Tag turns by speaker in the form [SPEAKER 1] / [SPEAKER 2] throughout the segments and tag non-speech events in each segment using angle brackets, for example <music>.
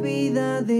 [SPEAKER 1] vida de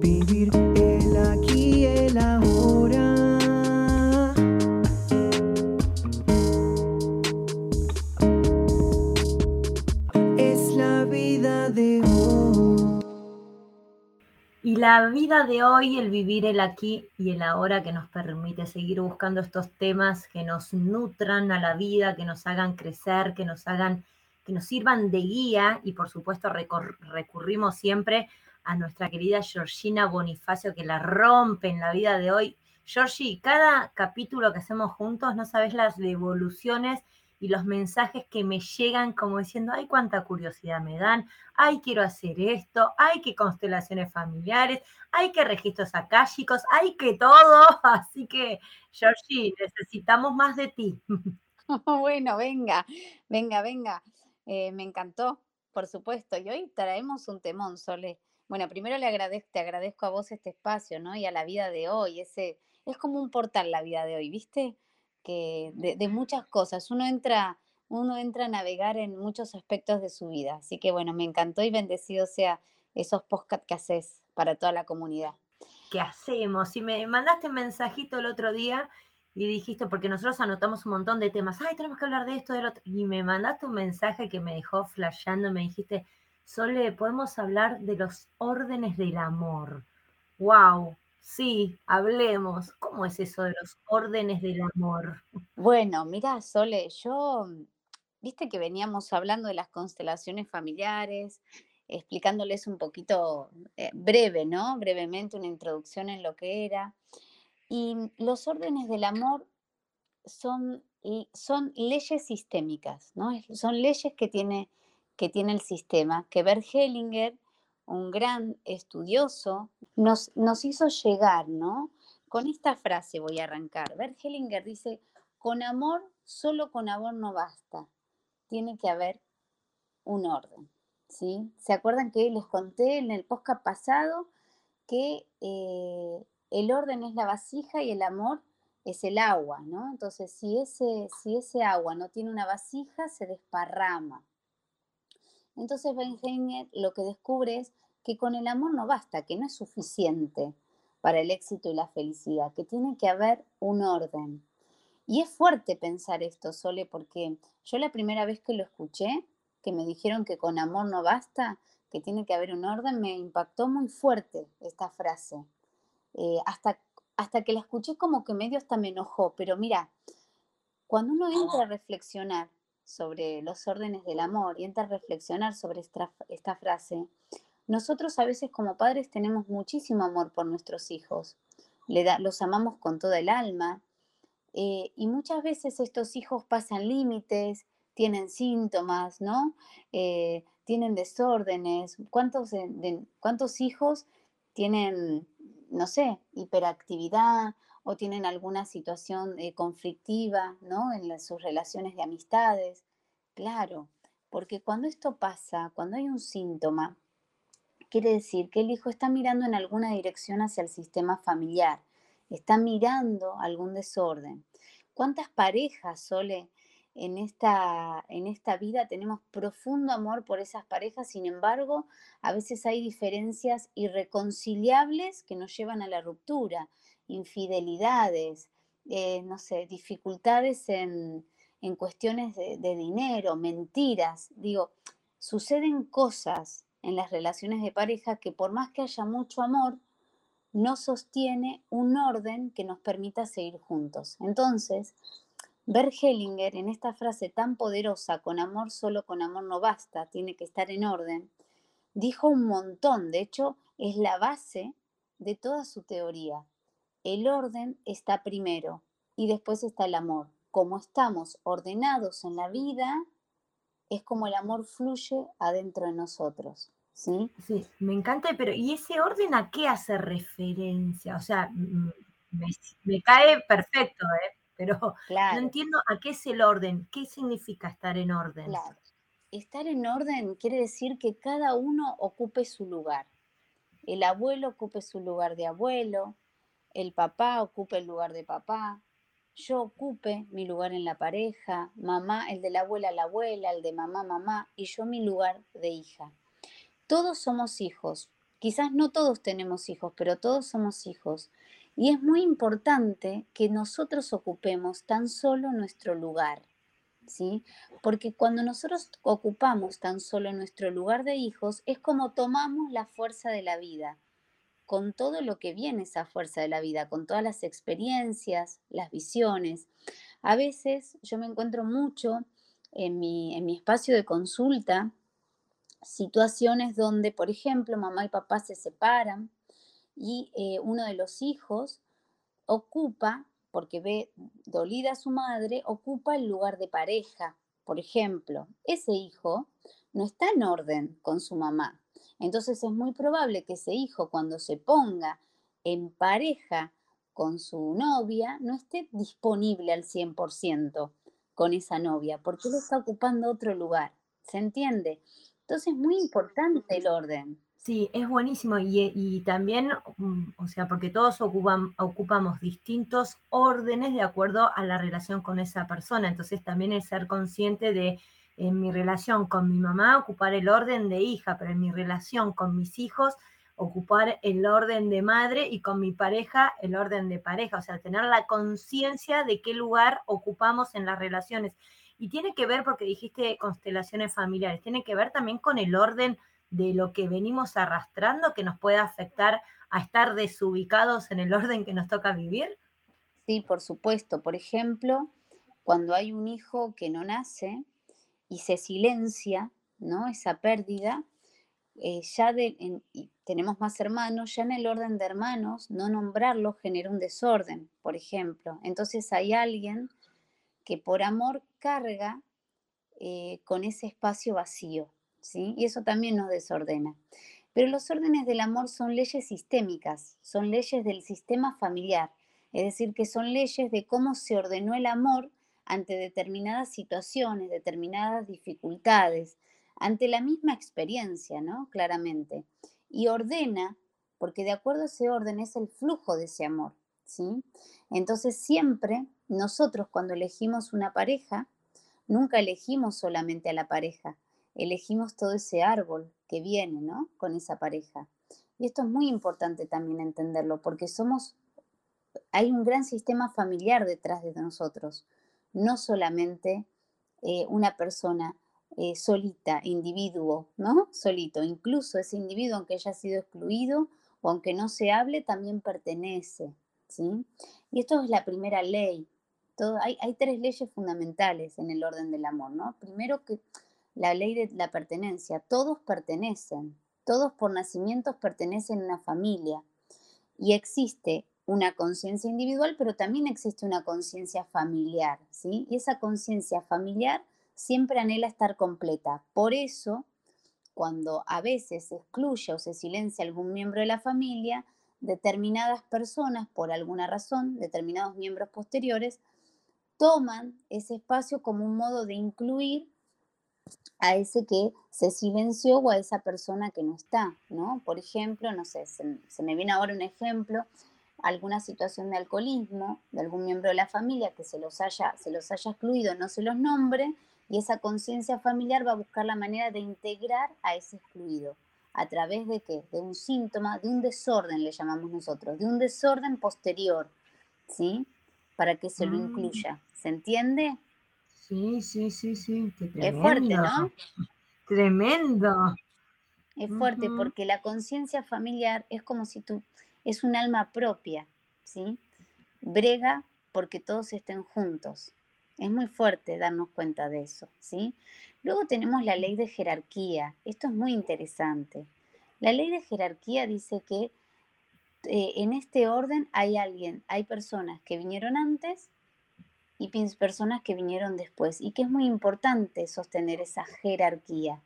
[SPEAKER 1] Vivir el aquí y el ahora. Es la vida de hoy.
[SPEAKER 2] Y la vida de hoy, el vivir el aquí y el ahora que nos permite seguir buscando estos temas que nos nutran a la vida, que nos hagan crecer, que nos hagan, que nos sirvan de guía y por supuesto recurrimos siempre a nuestra querida Georgina Bonifacio que la rompe en la vida de hoy. Georgie, cada capítulo que hacemos juntos, no sabes las devoluciones y los mensajes que me llegan como diciendo, ay, cuánta curiosidad me dan, ay, quiero hacer esto, ay, qué constelaciones familiares, ay, qué registros akáshicos, ay, que todo. <laughs> Así que, Georgie, necesitamos más de ti. <laughs>
[SPEAKER 3] Bueno, venga, venga, venga. Eh, me encantó, por supuesto. Y hoy traemos un temón, Sole. Bueno, primero le agradezco, te agradezco a vos este espacio, ¿no? Y a la vida de hoy. Ese, es como un portal la vida de hoy, ¿viste? Que de, de muchas cosas. Uno entra, uno entra a navegar en muchos aspectos de su vida. Así que bueno, me encantó y bendecido sea esos podcasts que haces para toda la comunidad.
[SPEAKER 2] ¿Qué hacemos? Si me mandaste un mensajito el otro día y dijiste, porque nosotros anotamos un montón de temas, ay, tenemos que hablar de esto, del otro, y me mandaste un mensaje que me dejó flasheando, me dijiste, Sole, podemos hablar de los órdenes del amor. Wow, sí, hablemos. ¿Cómo es eso de los órdenes del amor?
[SPEAKER 3] Bueno, mira, Sole, yo, viste que veníamos hablando de las constelaciones familiares, explicándoles un poquito eh, breve, ¿no? Brevemente una introducción en lo que era. Y los órdenes del amor son, son leyes sistémicas, ¿no? Son leyes que tiene, que tiene el sistema, que Bert Hellinger, un gran estudioso, nos, nos hizo llegar, ¿no? Con esta frase voy a arrancar. Bert Hellinger dice, con amor, solo con amor no basta, tiene que haber un orden, ¿sí? ¿Se acuerdan que les conté en el podcast pasado que eh, el orden es la vasija y el amor es el agua, ¿no? Entonces, si ese, si ese agua no tiene una vasija, se desparrama. Entonces, Benjamin lo que descubre es que con el amor no basta, que no es suficiente para el éxito y la felicidad, que tiene que haber un orden. Y es fuerte pensar esto, Sole, porque yo la primera vez que lo escuché, que me dijeron que con amor no basta, que tiene que haber un orden, me impactó muy fuerte esta frase. Eh, hasta, hasta que la escuché como que medio hasta me enojó, pero mira, cuando uno entra a reflexionar sobre los órdenes del amor y entra a reflexionar sobre esta, frase, nosotros a veces como padres tenemos muchísimo amor por nuestros hijos, Le los amamos con toda el alma eh, y muchas veces estos hijos pasan límites, tienen síntomas, ¿no? Eh, tienen desórdenes. ¿Cuántos, ¿Cuántos hijos tienen, no sé, hiperactividad o tienen alguna situación eh, conflictiva, ¿no? En sus relaciones de amistades. Claro, porque cuando esto pasa, cuando hay un síntoma, quiere decir que el hijo está mirando en alguna dirección hacia el sistema familiar, está mirando algún desorden. ¿Cuántas parejas, Sole, en esta, en esta vida tenemos profundo amor por esas parejas? Sin embargo, a veces hay diferencias irreconciliables que nos llevan a la ruptura, infidelidades, eh, no sé, dificultades en, en cuestiones de, de dinero, mentiras. Digo, suceden cosas en las relaciones de pareja que por más que haya mucho amor, no sostiene un orden que nos permita seguir juntos. Entonces, Bert Hellinger, en esta frase tan poderosa, con amor solo con amor no basta, tiene que estar en orden, dijo un montón. De hecho, es la base de toda su teoría. El orden está primero y después está el amor. Como estamos ordenados en la vida, es como el amor fluye adentro de nosotros. ¿sí?
[SPEAKER 2] Sí, me encanta, pero ¿y ese orden a qué hace referencia? O sea, me, cae perfecto, ¿eh? pero no entiendo a qué es el orden, qué significa estar en orden.
[SPEAKER 3] Claro. Estar en orden quiere decir que cada uno ocupe su lugar. El abuelo ocupe su lugar de abuelo, el papá ocupe el lugar de papá, yo ocupe mi lugar en la pareja, mamá, el de la abuela, la abuela, el de mamá, mamá, y yo mi lugar de hija. Todos somos hijos. Quizás no todos tenemos hijos, pero todos somos hijos. Y es muy importante que nosotros ocupemos tan solo nuestro lugar, ¿sí? Porque cuando nosotros ocupamos tan solo nuestro lugar de hijos, es como tomamos la fuerza de la vida con todo lo que viene esa fuerza de la vida, con todas las experiencias, las visiones. A veces yo me encuentro mucho en mi, espacio de consulta situaciones donde, por ejemplo, mamá y papá se separan y eh, uno de los hijos ocupa, porque ve dolida a su madre, ocupa el lugar de pareja. Por ejemplo, ese hijo no está en orden con su mamá, entonces es muy probable que ese hijo cuando se ponga en pareja con su novia no esté disponible al 100% con esa novia, porque él está ocupando otro lugar. ¿Se entiende? Entonces es muy importante el orden.
[SPEAKER 2] Sí, es buenísimo y, también, mm, o sea, porque todos ocupamos distintos órdenes de acuerdo a la relación con esa persona, entonces también el ser consciente de en mi relación con mi mamá ocupar el orden de hija, pero en mi relación con mis hijos ocupar el orden de madre y con mi pareja el orden de pareja, o sea, tener la conciencia de qué lugar ocupamos en las relaciones. Y tiene que ver, porque dijiste constelaciones familiares, tiene que ver también con el orden de lo que venimos arrastrando que nos puede afectar a estar desubicados en el orden que nos toca vivir.
[SPEAKER 3] Sí, por supuesto. Por ejemplo, cuando hay un hijo que no nace, y se silencia ¿no? esa pérdida, eh, ya tenemos más hermanos, ya en el orden de hermanos, no nombrarlo genera un desorden, por ejemplo. Entonces hay alguien que por amor carga eh, con ese espacio vacío, ¿sí? Y eso también nos desordena. Pero los órdenes del amor son leyes sistémicas, son leyes del sistema familiar, es decir, que son leyes de cómo se ordenó el amor ante determinadas situaciones, determinadas dificultades, ante la misma experiencia, ¿no? Claramente. Y ordena, porque de acuerdo a ese orden es el flujo de ese amor, ¿sí? Entonces siempre nosotros cuando elegimos una pareja, nunca elegimos solamente a la pareja, elegimos todo ese árbol que viene, ¿no? Con esa pareja. Y esto es muy importante también entenderlo, porque somos, hay un gran sistema familiar detrás de nosotros no solamente eh, una persona eh, solita, individuo, ¿no? Solito, incluso ese individuo, aunque haya sido excluido o aunque no se hable, también pertenece, ¿sí? Y esto es la primera ley. Todo, hay, hay tres leyes fundamentales en el orden del amor, ¿no? Primero que la ley de la pertenencia, todos pertenecen, todos por nacimientos pertenecen a una familia y existe una conciencia individual, pero también existe una conciencia familiar, ¿sí? Y esa conciencia familiar siempre anhela estar completa. Por eso, cuando a veces se excluye o se silencia algún miembro de la familia, determinadas personas, por alguna razón, determinados miembros posteriores, toman ese espacio como un modo de incluir a ese que se silenció o a esa persona que no está, ¿no? Por ejemplo, no sé, se, se me viene ahora un ejemplo, alguna situación de alcoholismo de algún miembro de la familia que se los haya, se los haya excluido, no se los nombre, y esa conciencia familiar va a buscar la manera de integrar a ese excluido. ¿A través de qué? De un síntoma, de un desorden, le llamamos nosotros, de un desorden posterior, ¿sí? Para que se lo mm. incluya. ¿Se entiende?
[SPEAKER 2] Sí, sí, sí, sí.
[SPEAKER 3] es fuerte, ¿no?
[SPEAKER 2] Tremendo.
[SPEAKER 3] Es fuerte porque la conciencia familiar es como si tú es un alma propia, ¿sí? Brega porque todos estén juntos. Es muy fuerte darnos cuenta de eso, ¿sí? Luego tenemos la ley de jerarquía. Esto es muy interesante. La ley de jerarquía dice que eh, en este orden hay alguien, hay personas que vinieron antes y personas que vinieron después, y que es muy importante sostener esa jerarquía.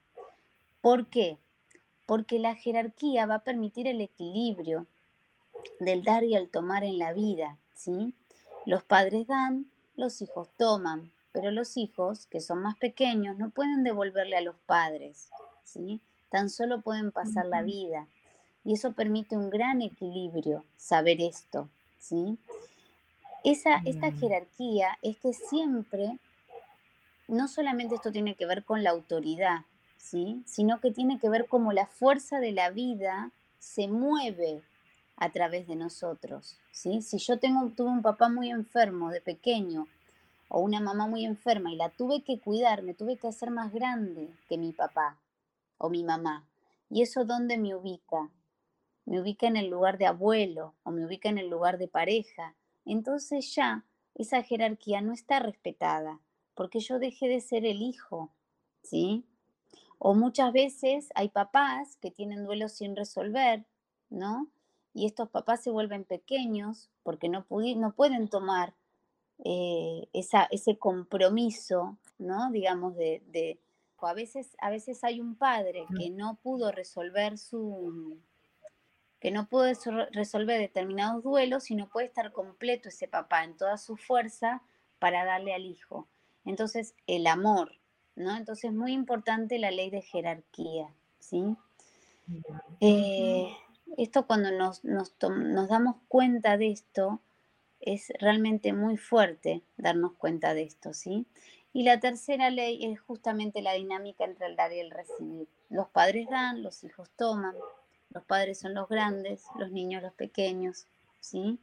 [SPEAKER 3] ¿Por qué? Porque la jerarquía va a permitir el equilibrio del dar y el tomar en la vida, ¿sí? Los padres dan, los hijos toman, pero los hijos, que son más pequeños, no pueden devolverle a los padres, ¿sí? Tan solo pueden pasar la vida. Y eso permite un gran equilibrio, saber esto, ¿sí? Esa, esta jerarquía es que siempre, no solamente esto tiene que ver con la autoridad, ¿sí? sino que tiene que ver cómo la fuerza de la vida se mueve a través de nosotros. ¿sí? Si yo tengo, tuve un papá muy enfermo de pequeño o una mamá muy enferma y la tuve que cuidar, me tuve que hacer más grande que mi papá o mi mamá. ¿Y eso dónde me ubica? Me ubica en el lugar de abuelo o me ubica en el lugar de pareja entonces ya esa jerarquía no está respetada, porque yo dejé de ser el hijo, ¿sí? O muchas veces hay papás que tienen duelos sin resolver, ¿no? Y estos papás se vuelven pequeños porque no, no pueden tomar eh, ese compromiso, ¿no? Digamos, de, de a veces, a veces hay un padre que no pudo resolver su, que no puede resolver determinados duelos y no puede estar completo ese papá en toda su fuerza para darle al hijo. Entonces, el amor, ¿no? Entonces, muy importante la ley de jerarquía, ¿sí? Eh, esto cuando nos, nos, damos cuenta de esto, es realmente muy fuerte darnos cuenta de esto, ¿sí? Y la tercera ley es justamente la dinámica entre el dar y el recibir. Los padres dan, los hijos toman, los padres son los grandes, los niños los pequeños, ¿sí?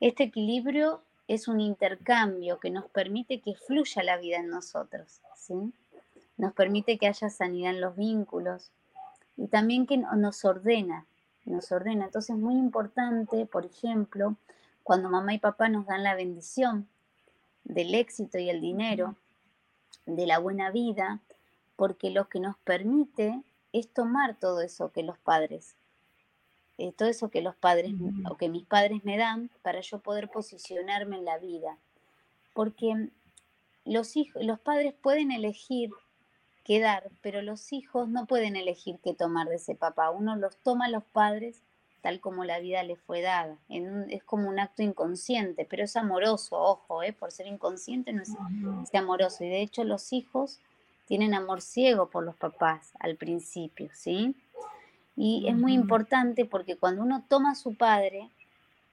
[SPEAKER 3] Este equilibrio es un intercambio que nos permite que fluya la vida en nosotros, ¿sí? Nos permite que haya sanidad en los vínculos y también que nos ordena, nos ordena. Entonces es muy importante, por ejemplo, cuando mamá y papá nos dan la bendición del éxito y el dinero, de la buena vida, porque lo que nos permite es tomar todo eso que los padres, eh, todo eso que los padres o que mis padres me dan para yo poder posicionarme en la vida. Porque los, hijos, los padres pueden elegir qué dar, pero los hijos no pueden elegir qué tomar de ese papá. Uno los toma a los padres tal como la vida le fue dada. es como un acto inconsciente, pero es amoroso, ojo, eh, por ser inconsciente no es, es amoroso. Y de hecho los hijos tienen amor ciego por los papás al principio, ¿sí? Y es muy importante porque cuando uno toma a su padre,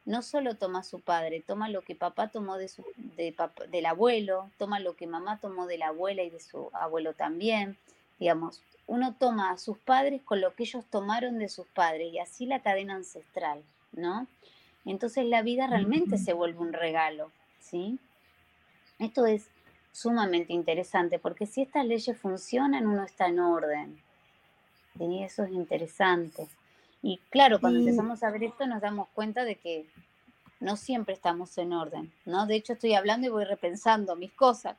[SPEAKER 3] no solo toma a su padre, toma lo que papá tomó de su, del abuelo, toma lo que mamá tomó de la abuela y de su abuelo también, digamos, uno toma a sus padres con lo que ellos tomaron de sus padres y así la cadena ancestral, ¿no? Entonces la vida realmente se vuelve un regalo, ¿sí? Esto es sumamente interesante, porque si estas leyes funcionan, uno está en orden. Y eso es interesante. Y claro, cuando empezamos a ver esto nos damos cuenta de que no siempre estamos en orden, ¿no? De hecho, estoy hablando y voy repensando mis cosas.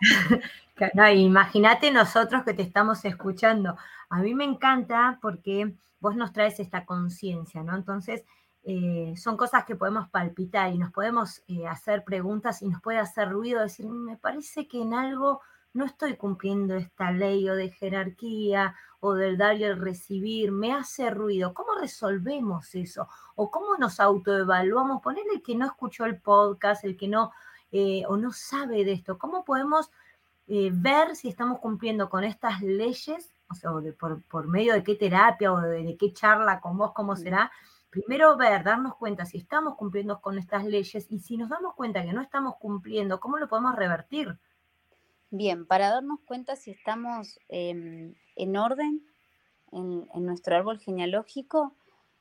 [SPEAKER 3] <laughs>
[SPEAKER 2] Imagínate nosotros que te estamos escuchando. A mí me encanta porque vos nos traes esta conciencia, ¿no? Entonces, eh, son cosas que podemos palpitar y nos podemos eh, hacer preguntas y nos puede hacer ruido decir, mm, me parece que en algo no estoy cumpliendo esta ley o de jerarquía o del dar y el recibir, me hace ruido. ¿Cómo resolvemos eso? ¿O cómo nos autoevaluamos? Ponerle que no escuchó el podcast, el que no eh, o no sabe de esto. ¿Cómo podemos ver si estamos cumpliendo con estas leyes? O sea, por, medio de qué terapia o de, de qué charla con vos, cómo será primero ver, darnos cuenta si estamos cumpliendo con estas leyes y si nos damos cuenta que no estamos cumpliendo, ¿cómo lo podemos revertir?
[SPEAKER 3] Bien, para darnos cuenta si estamos em, en orden en, nuestro árbol genealógico,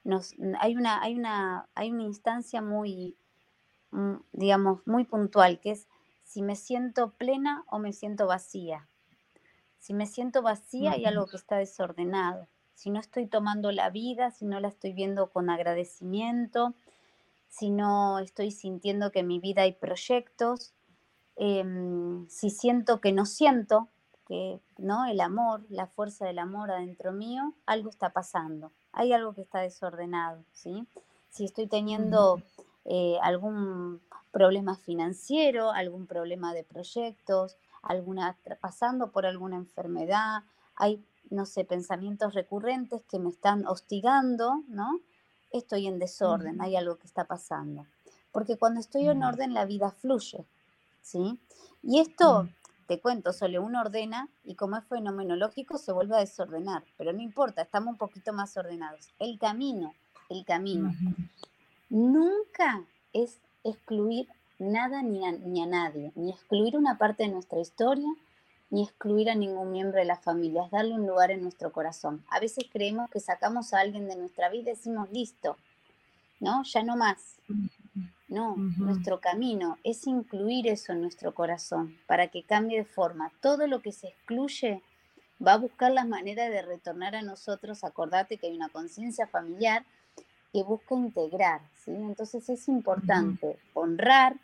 [SPEAKER 3] nos, hay, una, hay, una, hay una instancia muy, mm, digamos, muy puntual, que es si me siento plena o me siento vacía. Si me siento vacía, hay algo que está desordenado si no estoy tomando la vida, si no la estoy viendo con agradecimiento, si no estoy sintiendo que en mi vida hay proyectos, em, si siento que no siento, que no el amor, la fuerza del amor adentro mío, algo está pasando, hay algo que está desordenado, ¿sí? si estoy teniendo eh, algún problema financiero, algún problema de proyectos, alguna, pasando por alguna enfermedad, hay, no sé, pensamientos recurrentes que me están hostigando, ¿no? Estoy en desorden, hay algo que está pasando. Porque cuando estoy en orden, la vida fluye, ¿sí? Y esto, te cuento, solo uno ordena y como es fenomenológico se vuelve a desordenar, pero no importa, estamos un poquito más ordenados. El camino, el camino. Nunca es excluir nada ni a, ni a nadie, ni excluir una parte de nuestra historia, ni excluir a ningún miembro de la familia, es darle un lugar en nuestro corazón. A veces creemos que sacamos a alguien de nuestra vida y decimos, listo, ¿no? Ya no más. No, nuestro camino es incluir eso en nuestro corazón para que cambie de forma. Todo lo que se excluye va a buscar la manera de retornar a nosotros. Acordate que hay una conciencia familiar que busca integrar, ¿sí? Entonces es importante honrar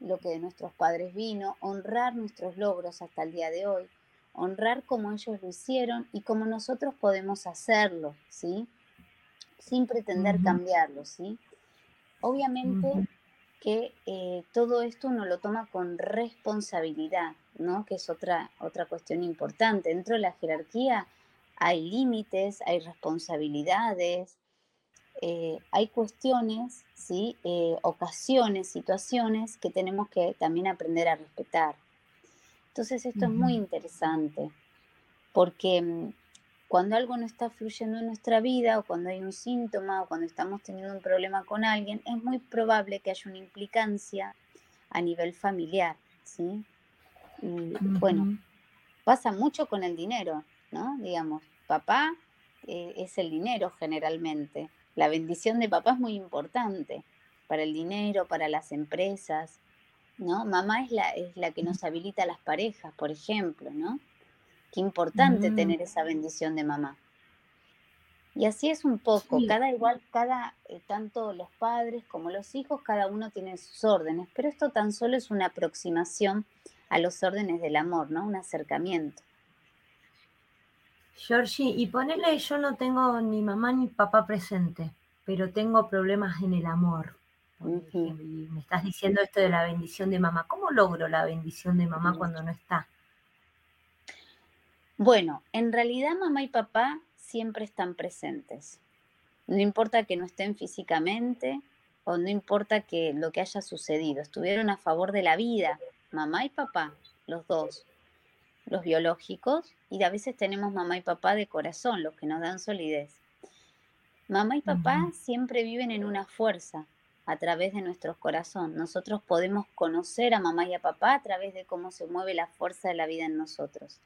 [SPEAKER 3] lo que de nuestros padres vino, honrar nuestros logros hasta el día de hoy, honrar como ellos lo hicieron y como nosotros podemos hacerlo, ¿sí? Sin pretender cambiarlo, ¿sí? Obviamente que eh, todo esto uno lo toma con responsabilidad, ¿no? Que es otra, otra cuestión importante. Dentro de la jerarquía hay límites, hay responsabilidades, eh, hay cuestiones, ¿sí? Eh, ocasiones, situaciones que tenemos que también aprender a respetar. Entonces esto es muy interesante, porque mm, cuando algo no está fluyendo en nuestra vida o cuando hay un síntoma o cuando estamos teniendo un problema con alguien, es muy probable que haya una implicancia a nivel familiar, ¿sí? Y bueno, pasa mucho con el dinero, ¿no? Digamos, papá eh, es el dinero generalmente. La bendición de papá es muy importante para el dinero, para las empresas, ¿no? Mamá es la, es la que nos habilita a las parejas, por ejemplo, ¿no? Qué importante tener esa bendición de mamá. Y así es un poco, cada igual, cada, eh, tanto los padres como los hijos, cada uno tiene sus órdenes, pero esto tan solo es una aproximación a los órdenes del amor, ¿no? Un acercamiento.
[SPEAKER 2] Georgie, y ponele, yo no tengo ni mamá ni papá presente, pero tengo problemas en el amor. Y me estás diciendo esto de la bendición de mamá. ¿Cómo logro la bendición de mamá cuando no está?
[SPEAKER 3] Bueno, en realidad mamá y papá siempre están presentes. No importa que no estén físicamente o no importa que lo que haya sucedido, estuvieron a favor de la vida, mamá y papá, los dos los biológicos, y a veces tenemos mamá y papá de corazón, los que nos dan solidez. Mamá y papá siempre viven en una fuerza a través de nuestro corazón. Nosotros podemos conocer a mamá y a papá a través de cómo se mueve la fuerza de la vida en nosotros.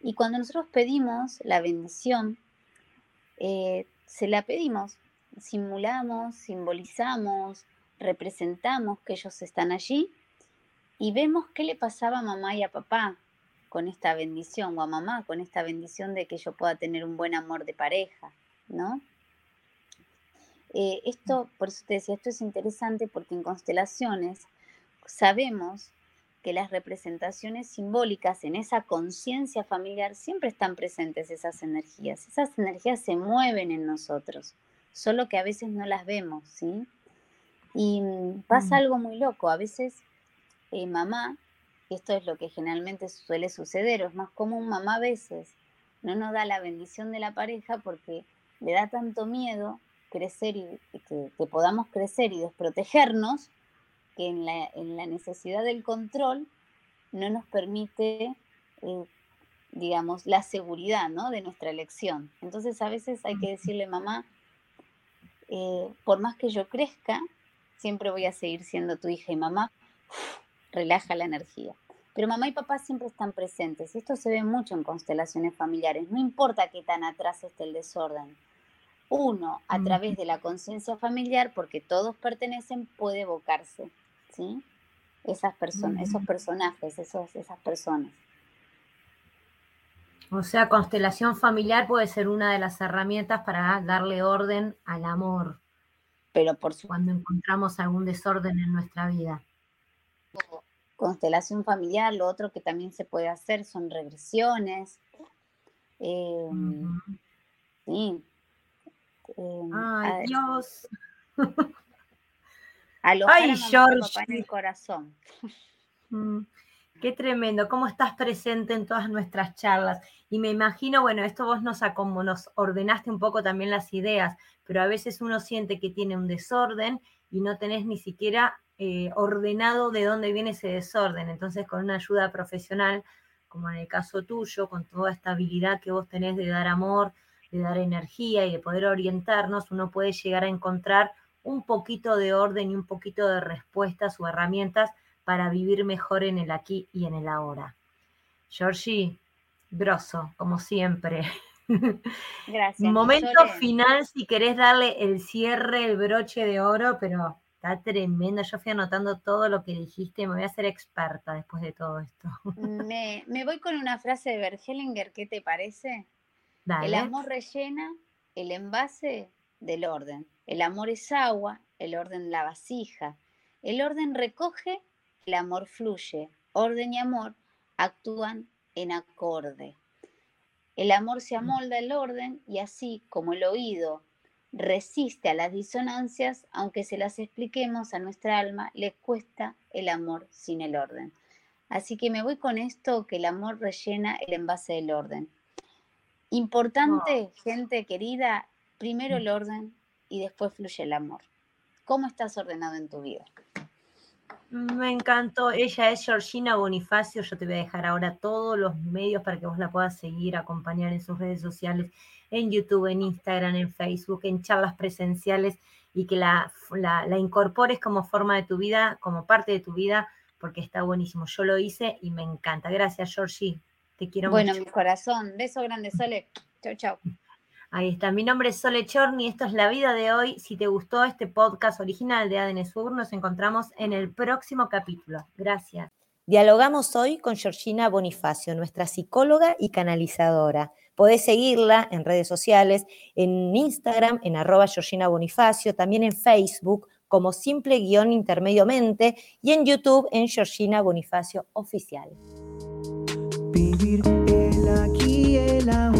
[SPEAKER 3] Y cuando nosotros pedimos la bendición, eh, se la pedimos, simulamos, simbolizamos, representamos que ellos están allí y vemos qué le pasaba a mamá y a papá con esta bendición, o a mamá con esta bendición de que yo pueda tener un buen amor de pareja, ¿no? Eh, esto, por eso te decía, esto es interesante porque en constelaciones sabemos que las representaciones simbólicas en esa conciencia familiar siempre están presentes esas energías. Esas energías se mueven en nosotros, solo que a veces no las vemos, ¿sí? Y mm, pasa mm. algo muy loco, a veces eh, mamá esto es lo que generalmente suele suceder, o es más común, mamá a veces no nos da la bendición de la pareja porque le da tanto miedo crecer y que, podamos crecer y desprotegernos que en la, necesidad del control no nos permite, eh, digamos, la seguridad ¿no? de nuestra elección. Entonces a veces hay que decirle, mamá, eh, por más que yo crezca, siempre voy a seguir siendo tu hija y mamá <sighs> relaja la energía. Pero mamá y papá siempre están presentes. Esto se ve mucho en constelaciones familiares. No importa qué tan atrás esté el desorden. Uno, a través de la conciencia familiar, porque todos pertenecen, puede evocarse. ¿Sí? Esas personas, esos personajes, esos, esas personas.
[SPEAKER 2] O sea, constelación familiar puede ser una de las herramientas para darle orden al amor.
[SPEAKER 3] Pero por
[SPEAKER 2] Cuando encontramos algún desorden en nuestra vida
[SPEAKER 3] constelación familiar, lo otro que también se puede hacer son regresiones. Em, sí.
[SPEAKER 2] Em, Ay, Dios. <laughs>
[SPEAKER 3] Alojar Ay, George. en el corazón.
[SPEAKER 2] Mm, qué tremendo, cómo estás presente en todas nuestras charlas. Y me imagino, bueno, esto vos nos, como nos ordenaste un poco también las ideas, pero a veces uno siente que tiene un desorden y no tenés ni siquiera eh, ordenado de dónde viene ese desorden. Entonces, con una ayuda profesional, como en el caso tuyo, con toda esta habilidad que vos tenés de dar amor, de dar energía y de poder orientarnos, uno puede llegar a encontrar un poquito de orden y un poquito de respuestas o herramientas para vivir mejor en el aquí y en el ahora. Georgie, grosso, como siempre. <laughs>
[SPEAKER 3] Gracias.
[SPEAKER 2] Momento final, si querés darle el cierre, el broche de oro, pero está tremendo. Yo fui anotando todo lo que dijiste, me voy a hacer experta después de todo esto. <laughs>
[SPEAKER 3] Me, voy con una frase de Bergelinger, ¿qué te parece? El amor rellena el envase del orden. El amor es agua, el orden la vasija. El orden recoge, el amor fluye. Orden y amor actúan en acorde. El amor se amolda el orden y así como el oído resiste a las disonancias, aunque se las expliquemos a nuestra alma, le cuesta el amor sin el orden. Así que me voy con esto, que el amor rellena el envase del orden. Importante, gente querida, primero el orden y después fluye el amor. ¿Cómo estás ordenado en tu vida?
[SPEAKER 2] Me encantó. Ella es Georgina Bonifacio. Yo te voy a dejar ahora todos los medios para que vos la puedas seguir, acompañar en sus redes sociales, en YouTube, en Instagram, en Facebook, en charlas presenciales y que la, la, incorpores como forma de tu vida, como parte de tu vida, porque está buenísimo. Yo lo hice y me encanta. Gracias, Georgie. Te quiero
[SPEAKER 3] mucho.
[SPEAKER 2] Bueno,
[SPEAKER 3] mi corazón. Beso grande, Sole. Chau, chau.
[SPEAKER 2] Ahí está. Mi nombre es Sole Chorni. Esto es La Vida de hoy. Si te gustó este podcast original de ADN nos encontramos en el próximo capítulo. Gracias. Dialogamos hoy con Georgina Bonifacio, nuestra psicóloga y canalizadora. Podés seguirla en redes sociales, en Instagram, en arroba Georgina Bonifacio, también en Facebook como simple guion intermedio mente y en YouTube en Georgina Bonifacio Oficial. Vivir el aquí, el ahora.